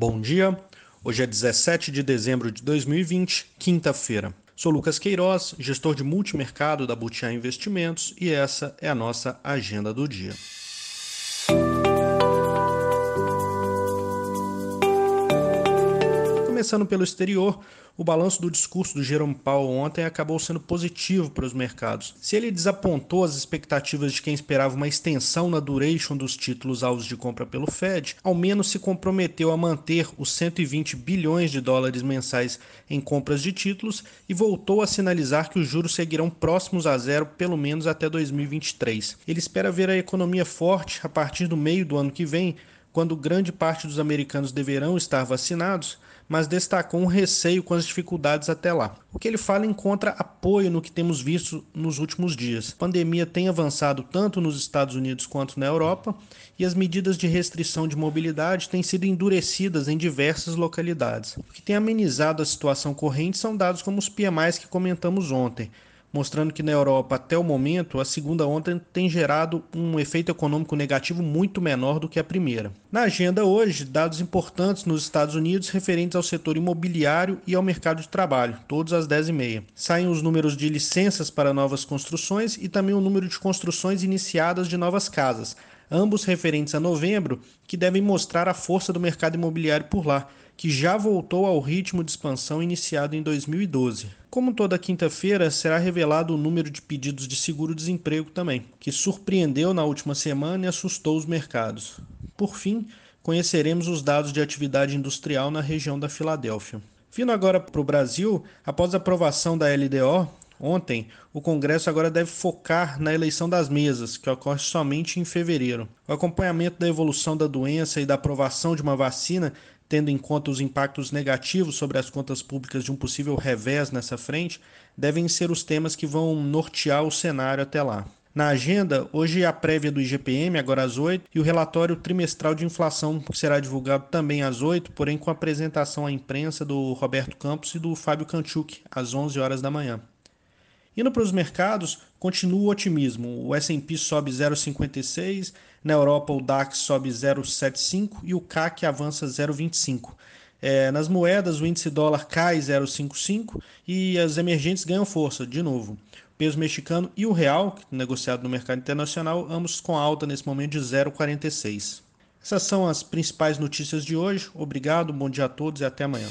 Bom dia, hoje é 17 de dezembro de 2020, quinta-feira. Sou Lucas Queiroz, gestor de multimercado da Butiá Investimentos e essa é a nossa agenda do dia. Começando pelo exterior, o balanço do discurso do Jerome Powell ontem acabou sendo positivo para os mercados. Se ele desapontou as expectativas de quem esperava uma extensão na duration dos títulos alvos de compra pelo Fed, ao menos se comprometeu a manter os 120 bilhões de dólares mensais em compras de títulos e voltou a sinalizar que os juros seguirão próximos a zero pelo menos até 2023. Ele espera ver a economia forte a partir do meio do ano que vem, quando grande parte dos americanos deverão estar vacinados mas destacou um receio com as dificuldades até lá. O que ele fala encontra apoio no que temos visto nos últimos dias. A pandemia tem avançado tanto nos Estados Unidos quanto na Europa e as medidas de restrição de mobilidade têm sido endurecidas em diversas localidades. O que tem amenizado a situação corrente são dados como os PMIs que comentamos ontem mostrando que na Europa, até o momento, a segunda onda tem gerado um efeito econômico negativo muito menor do que a primeira. Na agenda hoje, dados importantes nos Estados Unidos referentes ao setor imobiliário e ao mercado de trabalho, todos às 10h30. Saem os números de licenças para novas construções e também o número de construções iniciadas de novas casas, ambos referentes a novembro, que devem mostrar a força do mercado imobiliário por lá, que já voltou ao ritmo de expansão iniciado em 2012. Como toda quinta-feira, será revelado o número de pedidos de seguro-desemprego também, que surpreendeu na última semana e assustou os mercados. Por fim, conheceremos os dados de atividade industrial na região da Filadélfia. Vindo agora para o Brasil, após a aprovação da LDO, Ontem, o Congresso agora deve focar na eleição das mesas, que ocorre somente em fevereiro. O acompanhamento da evolução da doença e da aprovação de uma vacina, tendo em conta os impactos negativos sobre as contas públicas de um possível revés nessa frente, devem ser os temas que vão nortear o cenário até lá. Na agenda, hoje é a prévia do IGPM, agora às 8, e o relatório trimestral de inflação, que será divulgado também às 8, porém com apresentação à imprensa do Roberto Campos e do Fábio Kanchuk, às 11 horas da manhã. Indo para os mercados, continua o otimismo. O S&P sobe 0,56, na Europa o DAX sobe 0,75 e o CAC avança 0,25. É, nas moedas, o índice dólar cai 0,55 e as emergentes ganham força, de novo. O peso mexicano e o real, negociado no mercado internacional, ambos com alta nesse momento de 0,46. Essas são as principais notícias de hoje. Obrigado, bom dia a todos e até amanhã.